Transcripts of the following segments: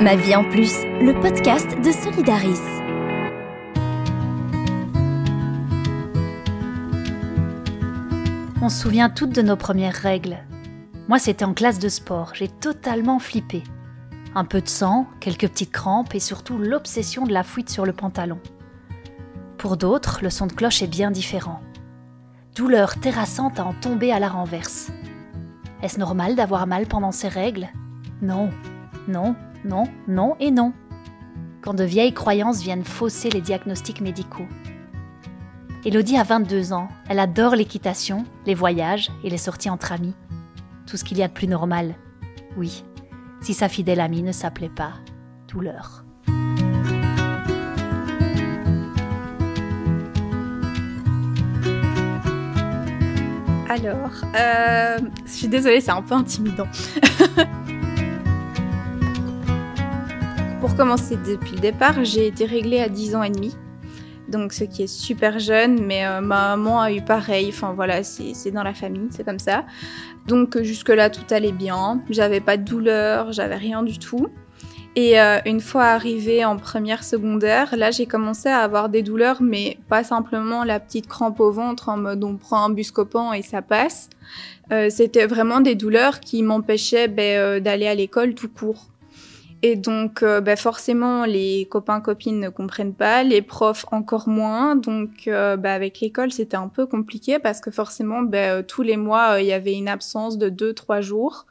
Ma vie en plus, le podcast de Solidaris. On se souvient toutes de nos premières règles. Moi, c'était en classe de sport, j'ai totalement flippé. Un peu de sang, quelques petites crampes et surtout l'obsession de la fuite sur le pantalon. Pour d'autres, le son de cloche est bien différent. Douleur terrassante à en tomber à la renverse. Est-ce normal d'avoir mal pendant ces règles? Non, non, non, non et non. Quand de vieilles croyances viennent fausser les diagnostics médicaux. Elodie a 22 ans, elle adore l'équitation, les voyages et les sorties entre amis. Tout ce qu'il y a de plus normal. Oui, si sa fidèle amie ne s'appelait pas douleur. Alors, euh, je suis désolée, c'est un peu intimidant. Pour commencer depuis le départ, j'ai été réglée à 10 ans et demi. Donc, ce qui est super jeune, mais euh, ma maman a eu pareil. Enfin, voilà, c'est dans la famille, c'est comme ça. Donc, jusque-là, tout allait bien. J'avais pas de douleur, j'avais rien du tout. Et euh, une fois arrivée en première secondaire, là j'ai commencé à avoir des douleurs, mais pas simplement la petite crampe au ventre en mode on prend un buscopan et ça passe. Euh, C'était vraiment des douleurs qui m'empêchaient ben, d'aller à l'école tout court. Et donc euh, ben, forcément les copains copines ne comprennent pas, les profs encore moins. Donc ben, avec l'école c'était un peu compliqué parce que forcément ben, tous les mois il y avait une absence de deux trois jours.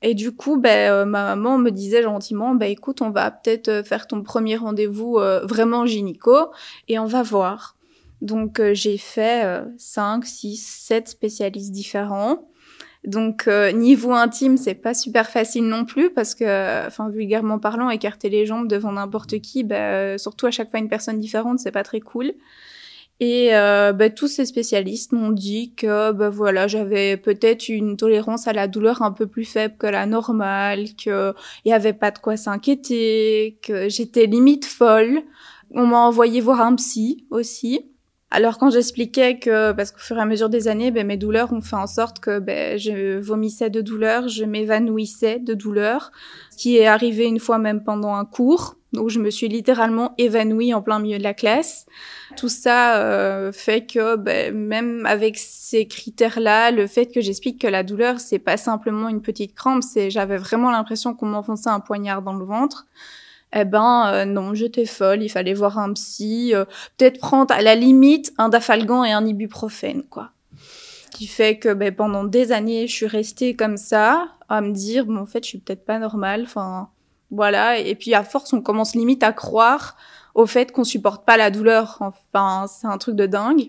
Et du coup, euh, ma maman me disait gentiment, ben, écoute, on va peut-être euh, faire ton premier rendez-vous euh, vraiment gynéco et on va voir. Donc j'ai fait 5, 6, 7 spécialistes différents. Donc niveau intime, c'est pas super facile non plus parce que, enfin vulgairement parlant, écarter les jambes devant n'importe qui, ben, surtout à chaque fois une personne différente, c'est pas très cool. Et euh, bah, tous ces spécialistes m'ont dit que bah, voilà, j'avais peut-être une tolérance à la douleur un peu plus faible que la normale, qu'il n'y avait pas de quoi s'inquiéter, que j'étais limite folle. On m'a envoyé voir un psy aussi. Alors quand j'expliquais que, parce qu'au fur et à mesure des années, ben, mes douleurs ont fait en sorte que ben, je vomissais de douleur, je m'évanouissais de douleur, ce qui est arrivé une fois même pendant un cours, où je me suis littéralement évanouie en plein milieu de la classe. Tout ça euh, fait que ben, même avec ces critères-là, le fait que j'explique que la douleur, c'est pas simplement une petite crampe, c'est j'avais vraiment l'impression qu'on m'enfonçait un poignard dans le ventre eh ben euh, non, j'étais folle, il fallait voir un psy, euh, peut-être prendre à la limite un dafalgan et un ibuprofène, quoi. Qui fait que ben, pendant des années, je suis restée comme ça, à me dire, bon, en fait, je suis peut-être pas normale, enfin, voilà. Et puis à force, on commence limite à croire au fait qu'on supporte pas la douleur. Enfin, c'est un truc de dingue.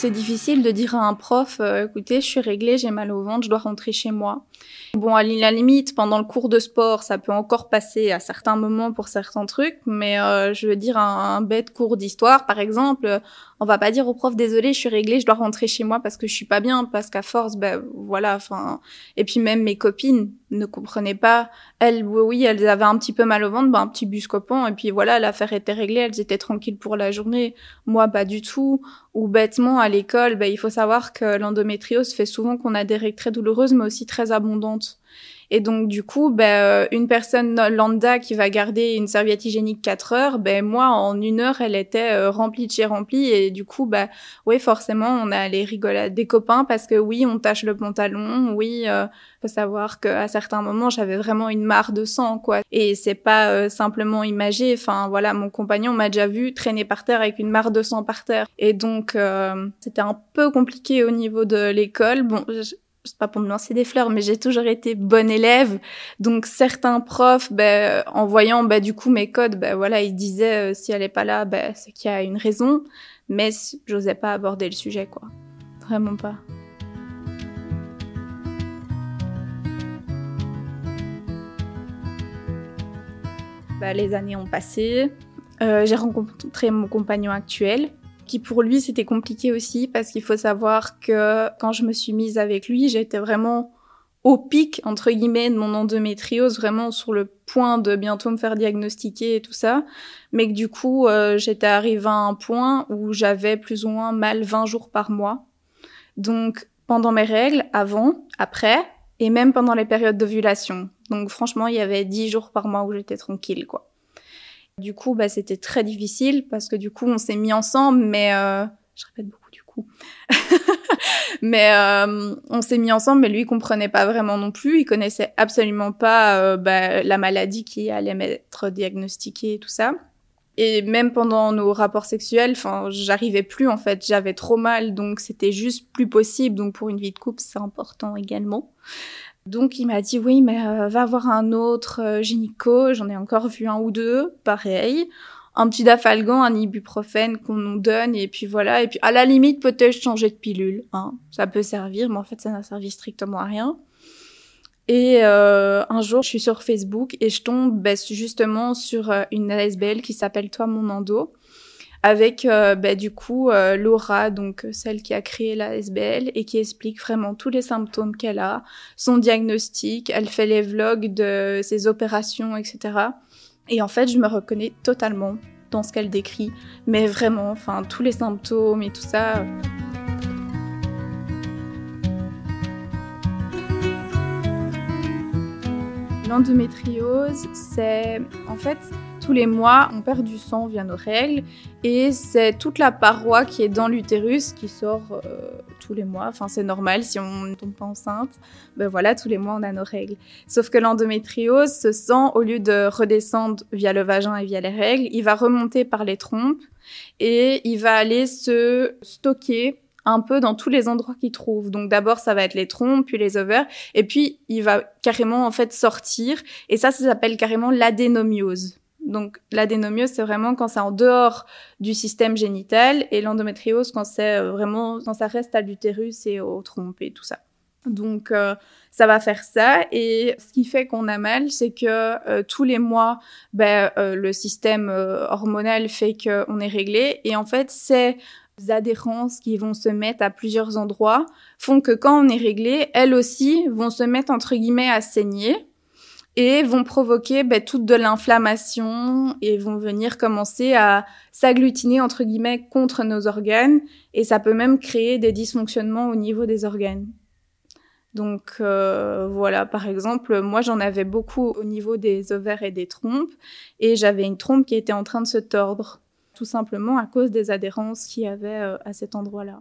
C'est difficile de dire à un prof, euh, écoutez, je suis réglée, j'ai mal au ventre, je dois rentrer chez moi. Bon, à la limite, pendant le cours de sport, ça peut encore passer à certains moments pour certains trucs, mais euh, je veux dire, un, bête cours d'histoire, par exemple, on va pas dire au prof, désolé, je suis réglée, je dois rentrer chez moi parce que je suis pas bien, parce qu'à force, ben voilà, enfin. Et puis même mes copines ne comprenaient pas. Elles, oui, elles avaient un petit peu mal au ventre, ben un petit buscopan, et puis voilà, l'affaire était réglée, elles étaient tranquilles pour la journée. Moi, pas du tout. Ou bêtement, à l'école, ben il faut savoir que l'endométriose fait souvent qu'on a des règles très douloureuses, mais aussi très abondantes et donc du coup, ben, euh, une personne lambda qui va garder une serviette hygiénique 4 heures, ben moi en une heure elle était euh, remplie de chez remplie et du coup ben oui forcément on a les rigolades des copains parce que oui on tâche le pantalon, oui euh, faut savoir qu'à certains moments j'avais vraiment une mare de sang quoi et c'est pas euh, simplement imagé. Enfin voilà mon compagnon m'a déjà vu traîner par terre avec une mare de sang par terre et donc c'était un peu compliqué au niveau de l'école. Bon c'est pas pour me lancer des fleurs, mais j'ai toujours été bonne élève. Donc certains profs, ben, en voyant ben, du coup mes codes, ben voilà, ils disaient euh, si elle est pas là, c'est qu'il y a une raison. Mais j'osais pas aborder le sujet, quoi. Vraiment pas. Les années ont passé. Euh, j'ai rencontré mon compagnon actuel qui pour lui c'était compliqué aussi parce qu'il faut savoir que quand je me suis mise avec lui, j'étais vraiment au pic entre guillemets de mon endométriose, vraiment sur le point de bientôt me faire diagnostiquer et tout ça, mais que du coup euh, j'étais arrivée à un point où j'avais plus ou moins mal 20 jours par mois. Donc pendant mes règles, avant, après, et même pendant les périodes d'ovulation. Donc franchement, il y avait 10 jours par mois où j'étais tranquille, quoi. Du coup, bah, c'était très difficile parce que du coup, on s'est mis ensemble, mais euh, je répète beaucoup du coup. mais euh, on s'est mis ensemble, mais lui il comprenait pas vraiment non plus. Il connaissait absolument pas euh, bah, la maladie qui allait m'être diagnostiquée et tout ça. Et même pendant nos rapports sexuels, enfin, j'arrivais plus en fait, j'avais trop mal, donc c'était juste plus possible. Donc pour une vie de couple, c'est important également. Donc il m'a dit oui, mais euh, va voir un autre euh, gynéco. J'en ai encore vu un ou deux, pareil. Un petit dafalgan, un ibuprofène qu'on nous donne et puis voilà. Et puis à la limite peut-être changer de pilule, hein. ça peut servir, mais en fait ça n'a servi strictement à rien. Et euh, un jour, je suis sur Facebook et je tombe bah, justement sur une ASBL qui s'appelle Toi mon endo avec euh, bah, du coup euh, Laura, donc euh, celle qui a créé la SBL et qui explique vraiment tous les symptômes qu'elle a, son diagnostic, elle fait les vlogs de ses opérations, etc. Et en fait, je me reconnais totalement dans ce qu'elle décrit, mais vraiment, enfin tous les symptômes et tout ça. L'endométriose, c'est en fait tous les mois, on perd du sang via nos règles et c'est toute la paroi qui est dans l'utérus qui sort euh, tous les mois. Enfin, c'est normal si on tombe pas enceinte. Ben voilà, tous les mois, on a nos règles. Sauf que l'endométriose, ce sang, au lieu de redescendre via le vagin et via les règles, il va remonter par les trompes et il va aller se stocker un peu dans tous les endroits qu'il trouve. Donc d'abord ça va être les trompes, puis les ovaires, et puis il va carrément en fait sortir. Et ça, ça s'appelle carrément l'adénomiose. Donc l'adénomiose, c'est vraiment quand c'est en dehors du système génital et l'endométriose quand c'est euh, vraiment quand ça reste à l'utérus et aux trompes et tout ça. Donc euh, ça va faire ça et ce qui fait qu'on a mal, c'est que euh, tous les mois, ben, le système hormonal fait qu'on est réglé et en fait ces adhérences qui vont se mettre à plusieurs endroits font que quand on est réglé, elles aussi vont se mettre entre guillemets à saigner et vont provoquer ben, toute de l'inflammation et vont venir commencer à s'agglutiner entre guillemets contre nos organes et ça peut même créer des dysfonctionnements au niveau des organes. Donc euh, voilà, par exemple, moi j'en avais beaucoup au niveau des ovaires et des trompes et j'avais une trompe qui était en train de se tordre, tout simplement à cause des adhérences qu'il y avait euh, à cet endroit-là.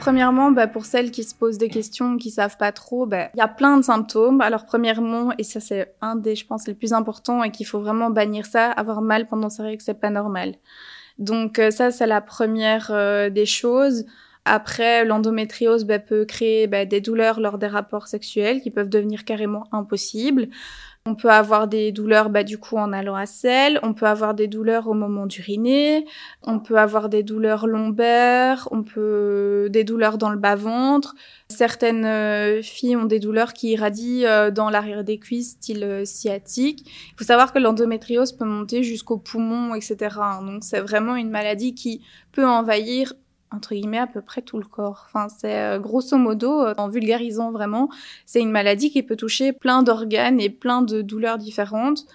Premièrement, bah, pour celles qui se posent des questions, qui savent pas trop, bah, il y a plein de symptômes. Alors premièrement, et ça c'est un des, je pense, les plus importants et qu'il faut vraiment bannir ça, avoir mal pendant sa règles, c'est pas normal. Donc euh, ça c'est la première euh, des choses. Après, l'endométriose bah, peut créer bah, des douleurs lors des rapports sexuels qui peuvent devenir carrément impossibles. On peut avoir des douleurs bah, du coup en allant à selle, on peut avoir des douleurs au moment d'uriner, on peut avoir des douleurs lombaires, on peut des douleurs dans le bas-ventre. Certaines euh, filles ont des douleurs qui irradient euh, dans l'arrière des cuisses, style euh, sciatique. Il faut savoir que l'endométriose peut monter jusqu'aux poumons, etc. Donc c'est vraiment une maladie qui peut envahir entre guillemets à peu près tout le corps. Enfin, c'est euh, grosso modo, euh, en vulgarisant vraiment, c'est une maladie qui peut toucher plein d'organes et plein de douleurs différentes.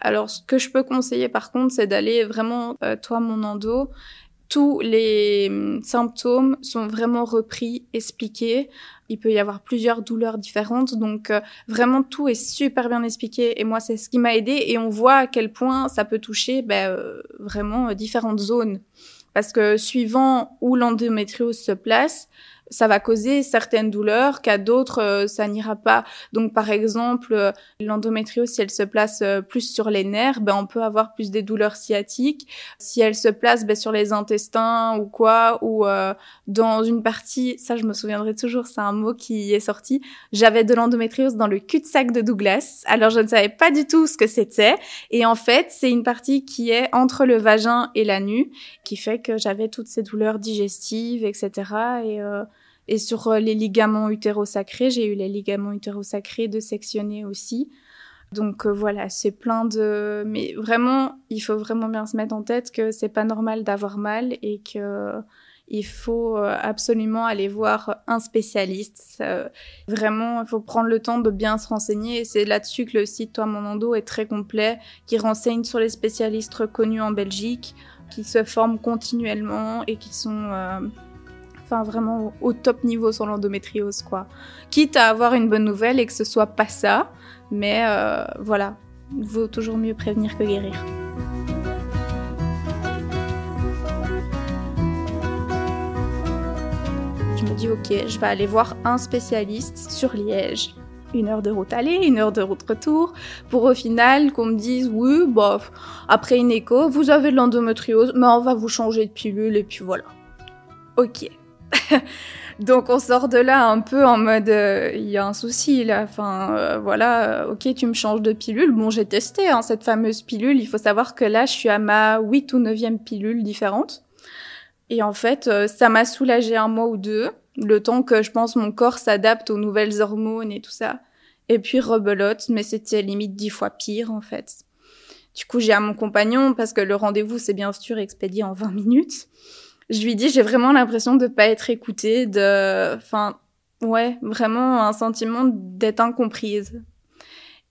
Alors, ce que je peux conseiller par contre, c'est d'aller vraiment, euh, toi mon endo, tous les hum, symptômes sont vraiment repris, expliqués. Il peut y avoir plusieurs douleurs différentes, donc vraiment tout est super bien expliqué. Et moi, c'est ce qui m'a aidé. Et on voit à quel point ça peut toucher ben, vraiment différentes zones. Parce que suivant où l'endométriose se place, ça va causer certaines douleurs qu'à d'autres euh, ça n'ira pas. Donc par exemple, euh, l'endométriose si elle se place euh, plus sur les nerfs, ben on peut avoir plus des douleurs sciatiques. Si elle se place ben, sur les intestins ou quoi ou dans une partie, ça je me souviendrai toujours, c'est un mot qui est sorti. J'avais de l'endométriose dans le cul-de-sac de Douglas. Alors je ne savais pas du tout ce que c'était et en fait, c'est une partie qui est entre le vagin et la nuit qui fait que j'avais toutes ces douleurs digestives, etc. et et sur euh, les ligaments utérosacrés, j'ai eu les ligaments utérosacrés de sectionner aussi. Donc euh, voilà, c'est plein de. Mais vraiment, il faut vraiment bien se mettre en tête que c'est pas normal d'avoir mal et que il faut euh, absolument aller voir un spécialiste. vraiment, il faut prendre le temps de bien se renseigner. Et c'est là-dessus que le site Toi Mon Endo est très complet, qui renseigne sur les spécialistes reconnus en Belgique, qui se forment continuellement et qui sont vraiment au top niveau sur l'endométriose, quoi. Quitte à avoir une bonne nouvelle et que ce soit pas ça, mais euh, voilà, il vaut toujours mieux prévenir que guérir. Je me dis ok, je vais aller voir un spécialiste sur Liège une heure de route aller, une heure de route retour, pour au final qu'on me dise oui, bof, après une écho, vous avez de l'endométriose, mais on va vous changer de pilule et puis voilà. Ok. Donc on sort de là un peu en mode euh, il y a un souci là, enfin euh, voilà, euh, ok tu me changes de pilule. Bon j'ai testé hein, cette fameuse pilule, il faut savoir que là je suis à ma 8 ou 9e pilule différente. Et en fait ça m'a soulagé un mois ou deux le temps que je pense mon corps s'adapte aux nouvelles hormones et tout ça. Et puis rebelote, mais c'était limite dix fois pire en fait. Du coup, j'ai à mon compagnon, parce que le rendez-vous c'est bien sûr expédié en 20 minutes. Je lui dis, j'ai vraiment l'impression de pas être écoutée, de, enfin, ouais, vraiment un sentiment d'être incomprise.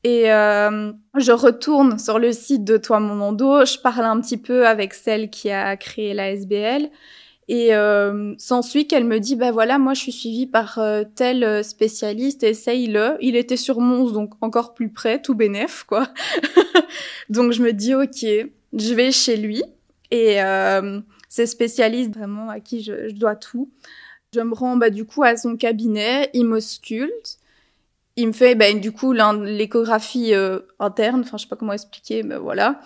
Et euh, je retourne sur le site de Toi Mon Endo, je parle un petit peu avec celle qui a créé la SBL et euh, s'ensuit qu'elle me dit, bah voilà, moi je suis suivie par euh, tel euh, spécialiste, essaye-le. Il était sur Mons, donc encore plus près, tout bénef, quoi. donc je me dis, ok, je vais chez lui. Et euh, c'est spécialiste vraiment à qui je, je, dois tout. Je me rends bah, du coup à son cabinet, il m'ausculte. Il me fait bah, du coup l'échographie euh, interne, enfin je sais pas comment expliquer, mais voilà.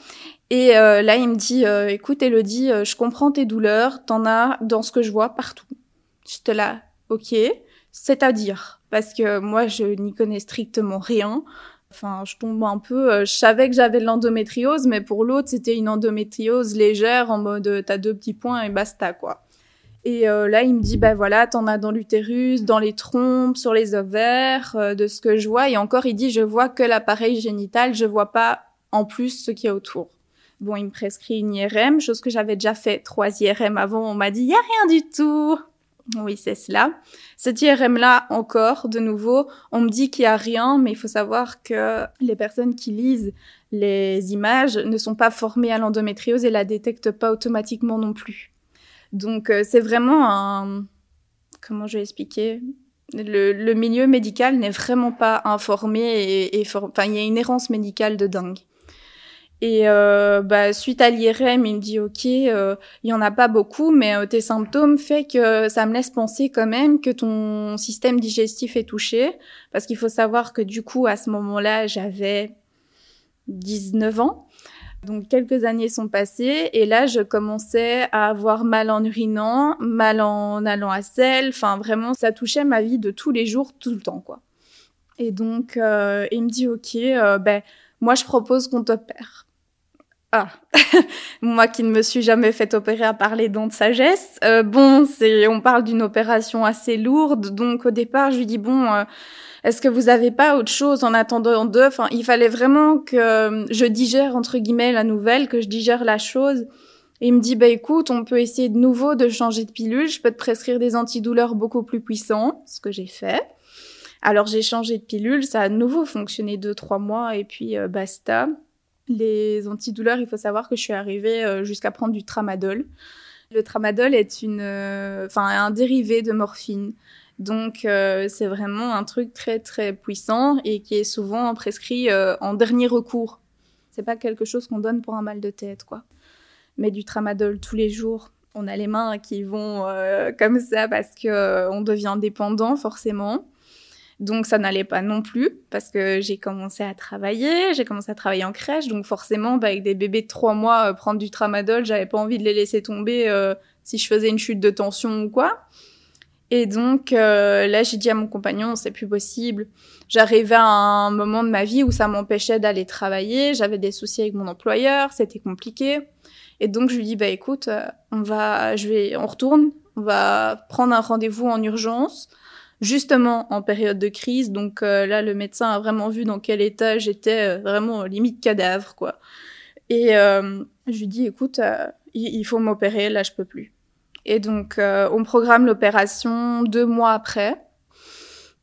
Et euh, là, il me dit, euh, écoute, Elodie, euh, je comprends tes douleurs, t'en as dans ce que je vois partout. J'étais là, ok, c'est-à-dire, parce que moi, je n'y connais strictement rien. Enfin, je tombe un peu. je savais que j'avais de l'endométriose, mais pour l'autre, c'était une endométriose légère, en mode t'as deux petits points et basta, quoi. Et là, il me dit, bah voilà, t'en as dans l'utérus, dans les trompes, sur les ovaires, de ce que je vois. Et encore, il dit, je vois que l'appareil génital, je vois pas en plus ce qu'il y a autour. Bon, il me prescrit une IRM, chose que j'avais déjà fait trois IRM avant. On m'a dit, il y a rien du tout. Oui, c'est cela. Cette IRM-là, encore, de nouveau, on me dit qu'il y a rien, mais il faut savoir que les personnes qui lisent les images ne sont pas formées à l'endométriose et la détectent pas automatiquement non plus. Donc, euh, c'est vraiment un... Comment je vais expliquer? Le, milieu médical n'est vraiment pas informé et, et enfin, il y a une errance médicale de dingue. Et euh, bah, suite à l'IRM, il me dit ok, euh, il y en a pas beaucoup, mais euh, tes symptômes fait que ça me laisse penser quand même que ton système digestif est touché, parce qu'il faut savoir que du coup à ce moment-là j'avais 19 ans, donc quelques années sont passées et là je commençais à avoir mal en urinant, mal en allant à selle, enfin vraiment ça touchait ma vie de tous les jours, tout le temps quoi. Et donc euh, il me dit ok, ben moi je propose qu'on t'opère. Ah, moi qui ne me suis jamais fait opérer à part les dents de sagesse. Euh, bon, c'est, on parle d'une opération assez lourde, donc au départ je lui dis bon, euh, est-ce que vous avez pas autre chose en attendant deux Enfin, il fallait vraiment que euh, je digère entre guillemets la nouvelle, que je digère la chose. Et il me dit bah écoute, on peut essayer de nouveau de changer de pilule. Je peux te prescrire des antidouleurs beaucoup plus puissants, ce que j'ai fait. Alors j'ai changé de pilule, ça a de nouveau fonctionné deux trois mois et puis basta. Les antidouleurs, il faut savoir que je suis arrivée euh, jusqu'à prendre du tramadol. Le tramadol est une, euh, enfin, un dérivé de morphine. Donc euh, c'est vraiment un truc très très puissant et qui est souvent prescrit en dernier recours. C'est pas quelque chose qu'on donne pour un mal de tête, quoi. Mais du tramadol tous les jours, on a les mains qui vont comme ça parce que on devient dépendant forcément. Donc ça n'allait pas non plus parce que j'ai commencé à travailler, j'ai commencé à travailler en crèche, donc forcément bah, avec des bébés de trois mois, euh, prendre du tramadol, j'avais pas envie de les laisser tomber euh, si je faisais une chute de tension ou quoi. Et donc euh, là j'ai dit à mon compagnon c'est plus possible. J'arrivais à un moment de ma vie où ça m'empêchait d'aller travailler, j'avais des soucis avec mon employeur, c'était compliqué. Et donc je lui dis bah écoute, on va, je vais, on retourne, on va prendre un rendez-vous en urgence justement en période de crise. Donc euh, là, le médecin a vraiment vu dans quel état j'étais, euh, vraiment limite cadavre, quoi. Et euh, je lui dis, écoute, il, faut m'opérer, là, je peux plus. Et donc, on programme l'opération deux mois après.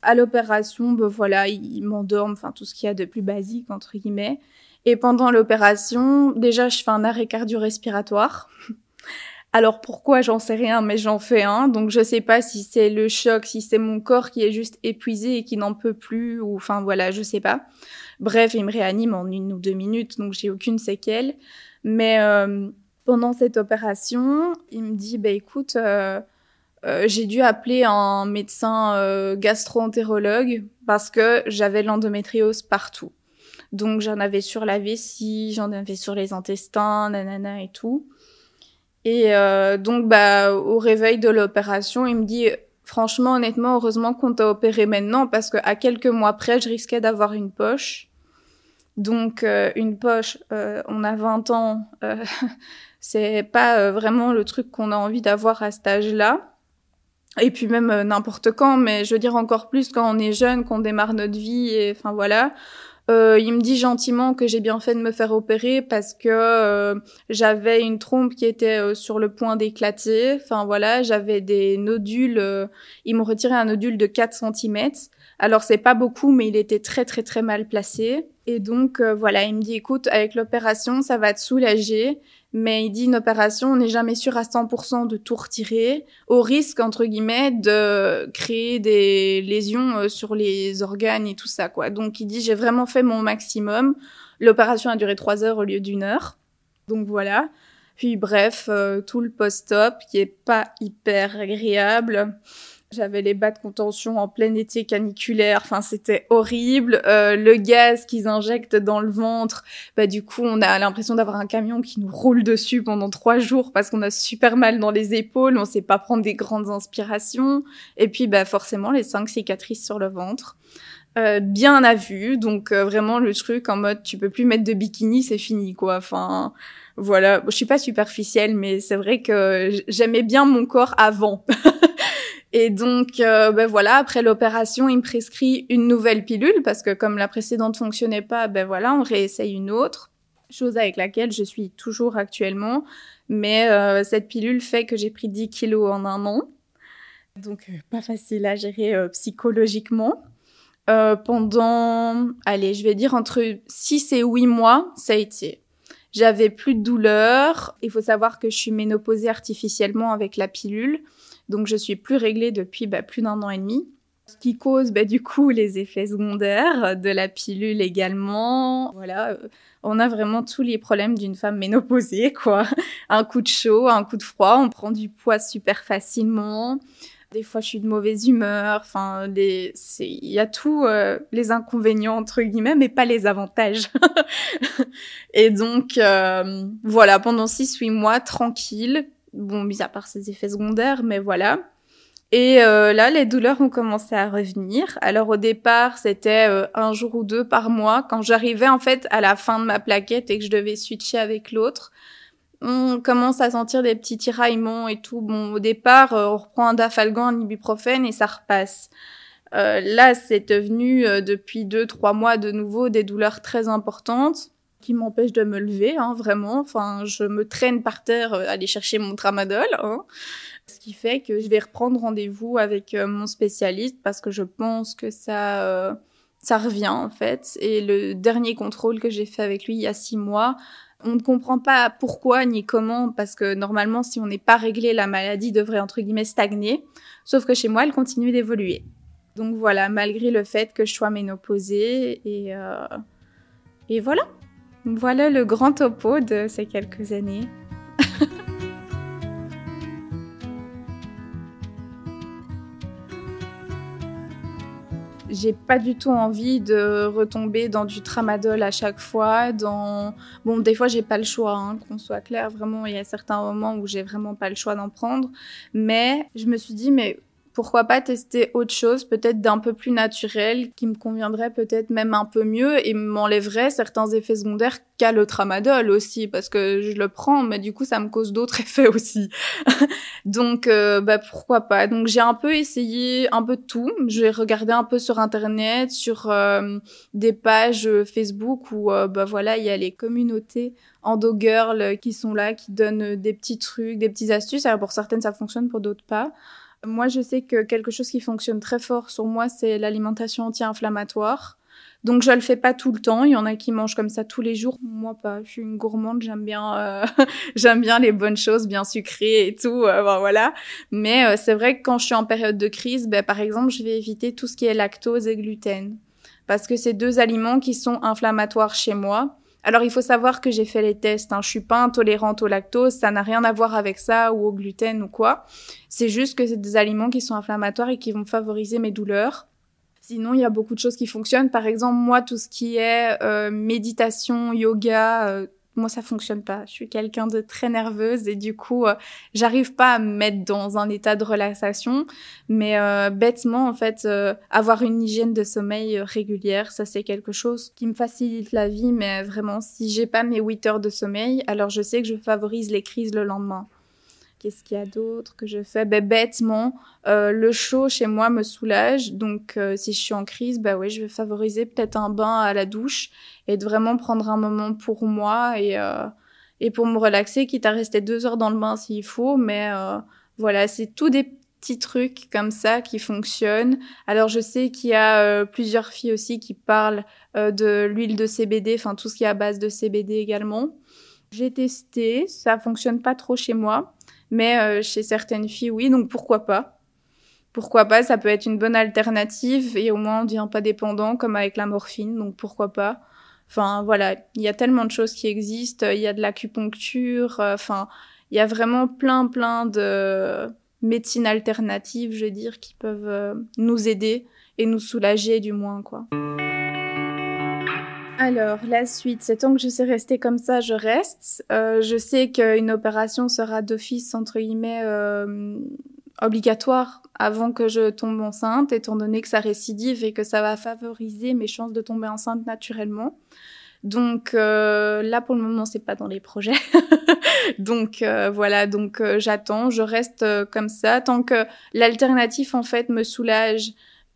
À l'opération, ben voilà, il, m'endorme, enfin tout ce qu'il y a de plus basique entre guillemets. Et pendant l'opération, déjà, je fais un arrêt cardio-respiratoire. Alors pourquoi j'en sais rien, mais j'en fais un. Donc je sais pas si c'est le choc, si c'est mon corps qui est juste épuisé et qui n'en peut plus, ou enfin voilà, je sais pas. Bref, il me réanime en une ou deux minutes, donc j'ai aucune séquelle. Mais euh, pendant cette opération, il me dit, bah écoute, euh, euh, j'ai dû appeler un médecin euh, gastro-entérologue parce que j'avais l'endométriose partout. Donc j'en avais sur la vessie, j'en avais sur les intestins, nanana et tout. Et euh, donc bah au réveil de l'opération, il me dit franchement honnêtement heureusement qu'on t'a opéré maintenant parce que à quelques mois près, je risquais d'avoir une poche. Donc euh, une poche, euh, on a 20 ans, c'est pas vraiment le truc qu'on a envie d'avoir à cet âge-là. Et puis même n'importe quand, mais je veux dire encore plus quand on est jeune, qu'on démarre notre vie, et enfin voilà. Euh, il me dit gentiment que j'ai bien fait de me faire opérer parce que euh, j'avais une trompe qui était euh, sur le point d'éclater. Enfin voilà, j'avais des nodules. ils m'ont retiré un nodule de 4 cm. Alors c'est pas beaucoup, mais il était très très très mal placé. Et donc voilà, il me dit écoute, avec l'opération, ça va te soulager. Mais il dit une opération, on n'est jamais sûr à 100% de tout retirer, au risque, entre guillemets, de créer des lésions euh, sur les organes et tout ça, quoi. Donc il dit, j'ai vraiment fait mon maximum. L'opération a duré trois heures au lieu d'une heure. Donc voilà. Puis bref, euh, tout le post-op qui est pas hyper agréable. J'avais les bas de contention en plein été caniculaire. Enfin, c'était horrible. Euh, le gaz qu'ils injectent dans le ventre, bah du coup, on a l'impression d'avoir un camion qui nous roule dessus pendant trois jours parce qu'on a super mal dans les épaules. On sait pas prendre des grandes inspirations. Et puis, bah forcément, les cinq cicatrices sur le ventre. Euh, bien à vue, donc euh, vraiment le truc en mode tu peux plus mettre de bikini, c'est fini quoi. Enfin voilà, je suis pas superficielle, mais c'est vrai que j'aimais bien mon corps avant. Et donc, euh, ben voilà, après l'opération, il me prescrit une nouvelle pilule parce que comme la précédente fonctionnait pas, ben voilà, on réessaye une autre. Chose avec laquelle je suis toujours actuellement. Mais euh, cette pilule fait que j'ai pris 10 kilos en un an. Donc, euh, pas facile à gérer psychologiquement. pendant, allez, je vais dire entre 6 et 8 mois, ça a été. J'avais plus de douleur. Il faut savoir que je suis ménopausée artificiellement avec la pilule. Donc je suis plus réglée depuis bah, plus d'un an et demi. Ce qui cause bah, du coup les effets secondaires de la pilule également. Voilà, euh, on a vraiment tous les problèmes d'une femme ménopausée, quoi. Un coup de chaud, un coup de froid, on prend du poids super facilement. Des fois, je suis de mauvaise humeur. Enfin, il y a tous euh, les inconvénients entre guillemets, mais pas les avantages. et donc, euh, voilà, pendant 6-8 mois, tranquille, Bon, mis à part ses effets secondaires, mais voilà. Et euh, là, les douleurs ont commencé à revenir. Alors au départ, c'était euh, un jour ou deux par mois. Quand j'arrivais en fait à la fin de ma plaquette et que je devais switcher avec l'autre, on commence à sentir des petits tiraillements et tout. Bon, au départ, euh, on reprend un dafalgan, un ibuprofène et ça repasse. là, c'est devenu depuis deux, trois mois de nouveau des douleurs très importantes qui m'empêche de me lever, hein, vraiment. Enfin, je me traîne par terre euh, aller chercher mon tramadol. Hein. Ce qui fait que je vais reprendre rendez-vous avec euh, mon spécialiste parce que je pense que ça, euh, ça revient en fait. Et le dernier contrôle que j'ai fait avec lui il y a six mois, on ne comprend pas pourquoi ni comment parce que normalement, si on n'est pas réglé, la maladie devrait entre guillemets stagner. Sauf que chez moi, elle continue d'évoluer. Donc voilà, malgré le fait que je sois ménopausée et, et voilà. Voilà le grand topo de ces quelques années. j'ai pas du tout envie de retomber dans du tramadol à chaque fois. Dans bon, des fois j'ai pas le choix, hein, qu'on soit clair. Vraiment, il y a certains moments où j'ai vraiment pas le choix d'en prendre. Mais je me suis dit, mais pourquoi pas tester autre chose, peut-être d'un peu plus naturel, qui me conviendrait peut-être même un peu mieux et m'enlèverait certains effets secondaires qu'a le tramadol aussi, parce que je le prends, mais du coup ça me cause d'autres effets aussi. Donc euh, bah pourquoi pas. Donc j'ai un peu essayé un peu tout. J'ai regardé un peu sur internet, sur euh, des pages Facebook où euh, bah voilà il y a les communautés endo girl qui sont là, qui donnent des petits trucs, des petites astuces. Alors pour certaines ça fonctionne, pour d'autres pas. Moi, je sais que quelque chose qui fonctionne très fort sur moi, c'est l'alimentation anti-inflammatoire. Donc je le fais pas tout le temps. Il y en a qui mangent comme ça tous les jours. Moi pas. Je suis une gourmande. J'aime bien, euh, j'aime bien les bonnes choses, bien sucrées et tout. Euh, voilà. Mais euh, c'est vrai que quand je suis en période de crise, ben, par exemple, je vais éviter tout ce qui est lactose et gluten parce que c'est deux aliments qui sont inflammatoires chez moi. Alors il faut savoir que j'ai fait les tests. Hein. Je suis pas intolérante au lactose. Ça n'a rien à voir avec ça ou au gluten ou quoi. C'est juste que c'est des aliments qui sont inflammatoires et qui vont favoriser mes douleurs. Sinon, il y a beaucoup de choses qui fonctionnent. Par exemple, moi, tout ce qui est euh, méditation, yoga, euh, moi, ça fonctionne pas. Je suis quelqu'un de très nerveuse et du coup, euh, j'arrive pas à me mettre dans un état de relaxation. Mais bêtement, en fait, avoir une hygiène de sommeil régulière, ça c'est quelque chose qui me facilite la vie. Mais vraiment, si j'ai pas mes 8 heures de sommeil, alors je sais que je favorise les crises le lendemain. Qu'est-ce qu'il y a d'autre que je fais? Ben, Bêtement, euh, le chaud chez moi me soulage. Donc, euh, si je suis en crise, oui, je vais favoriser peut-être un bain à la douche et de vraiment prendre un moment pour moi et, euh, et pour me relaxer, quitte à rester deux heures dans le bain s'il faut. Mais voilà, c'est tout des petits trucs comme ça qui fonctionnent. Alors, je sais qu'il y a plusieurs filles aussi qui parlent de l'huile de CBD, enfin tout ce qui est à base de CBD également. J'ai testé, ça fonctionne pas trop chez moi. Mais euh, chez certaines filles, oui, donc pourquoi pas? Pourquoi pas Ça peut être une bonne alternative et au moins on ne devient pas dépendant comme avec la morphine, donc pourquoi pas? Enfin voilà, il y a tellement de choses qui existent, il y a de l'acupuncture, euh, enfin il y a vraiment plein plein de médecines alternatives, je veux dire, qui peuvent euh, nous aider et nous soulager du moins quoi. Alors, la suite, c'est tant que je sais rester comme ça, je reste. Euh, je sais qu'une opération sera d'office, entre guillemets, euh, obligatoire avant que je tombe enceinte, étant donné que ça récidive et que ça va favoriser mes chances de tomber enceinte naturellement. Donc euh, là, pour le moment, c'est pas dans les projets. donc voilà, donc j'attends, je reste comme ça tant que l'alternative en fait me soulage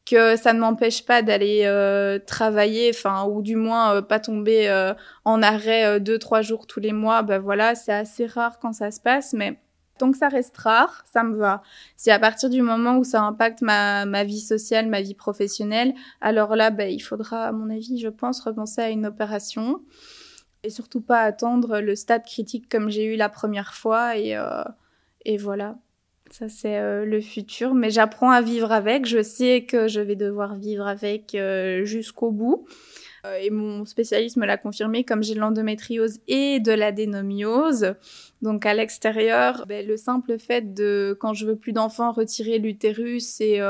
que ça ne m'empêche pas d'aller euh, travailler, enfin ou du moins euh, pas tomber euh, en arrêt deux trois jours tous les mois. Ben voilà, c'est assez rare quand ça se passe, mais tant que ça reste rare, ça me va. C'est à partir du moment où ça impacte ma, ma vie sociale, ma vie professionnelle, alors là, ben, il faudra, à mon avis, je pense, repenser à une opération et surtout pas attendre le stade critique comme j'ai eu la première fois et et voilà. Ça, c'est euh, le futur. Mais j'apprends à vivre avec. Je sais que je vais devoir vivre avec euh, jusqu'au bout. Euh, et mon spécialiste me l'a confirmé, comme j'ai de l'endométriose et de l'adénomiose. Donc à l'extérieur, ben, le simple fait de, quand je veux plus d'enfants, retirer l'utérus et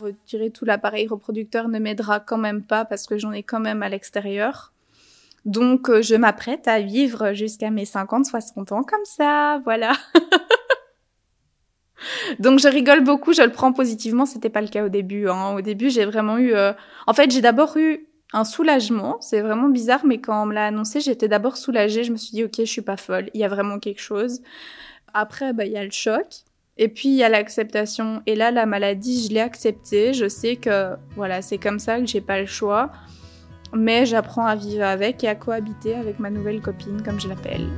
retirer tout l'appareil reproducteur ne m'aidera quand même pas parce que j'en ai quand même à l'extérieur. Donc je m'apprête à vivre jusqu'à mes 50-60 ans comme ça, voilà. Donc je rigole beaucoup, je le prends positivement. C'était pas le cas au début. Hein. Au début, j'ai vraiment eu. Euh, en fait, j'ai d'abord eu un soulagement. C'est vraiment bizarre, mais quand on me l'a annoncé, j'étais d'abord soulagée. Je me suis dit, ok, je suis pas folle. Il y a vraiment quelque chose. Après, bah, il y a le choc. Et puis il y a l'acceptation. Et là, la maladie, je l'ai acceptée. Je sais que voilà, c'est comme ça que j'ai pas le choix. Mais j'apprends à vivre avec et à cohabiter avec ma nouvelle copine, comme je l'appelle.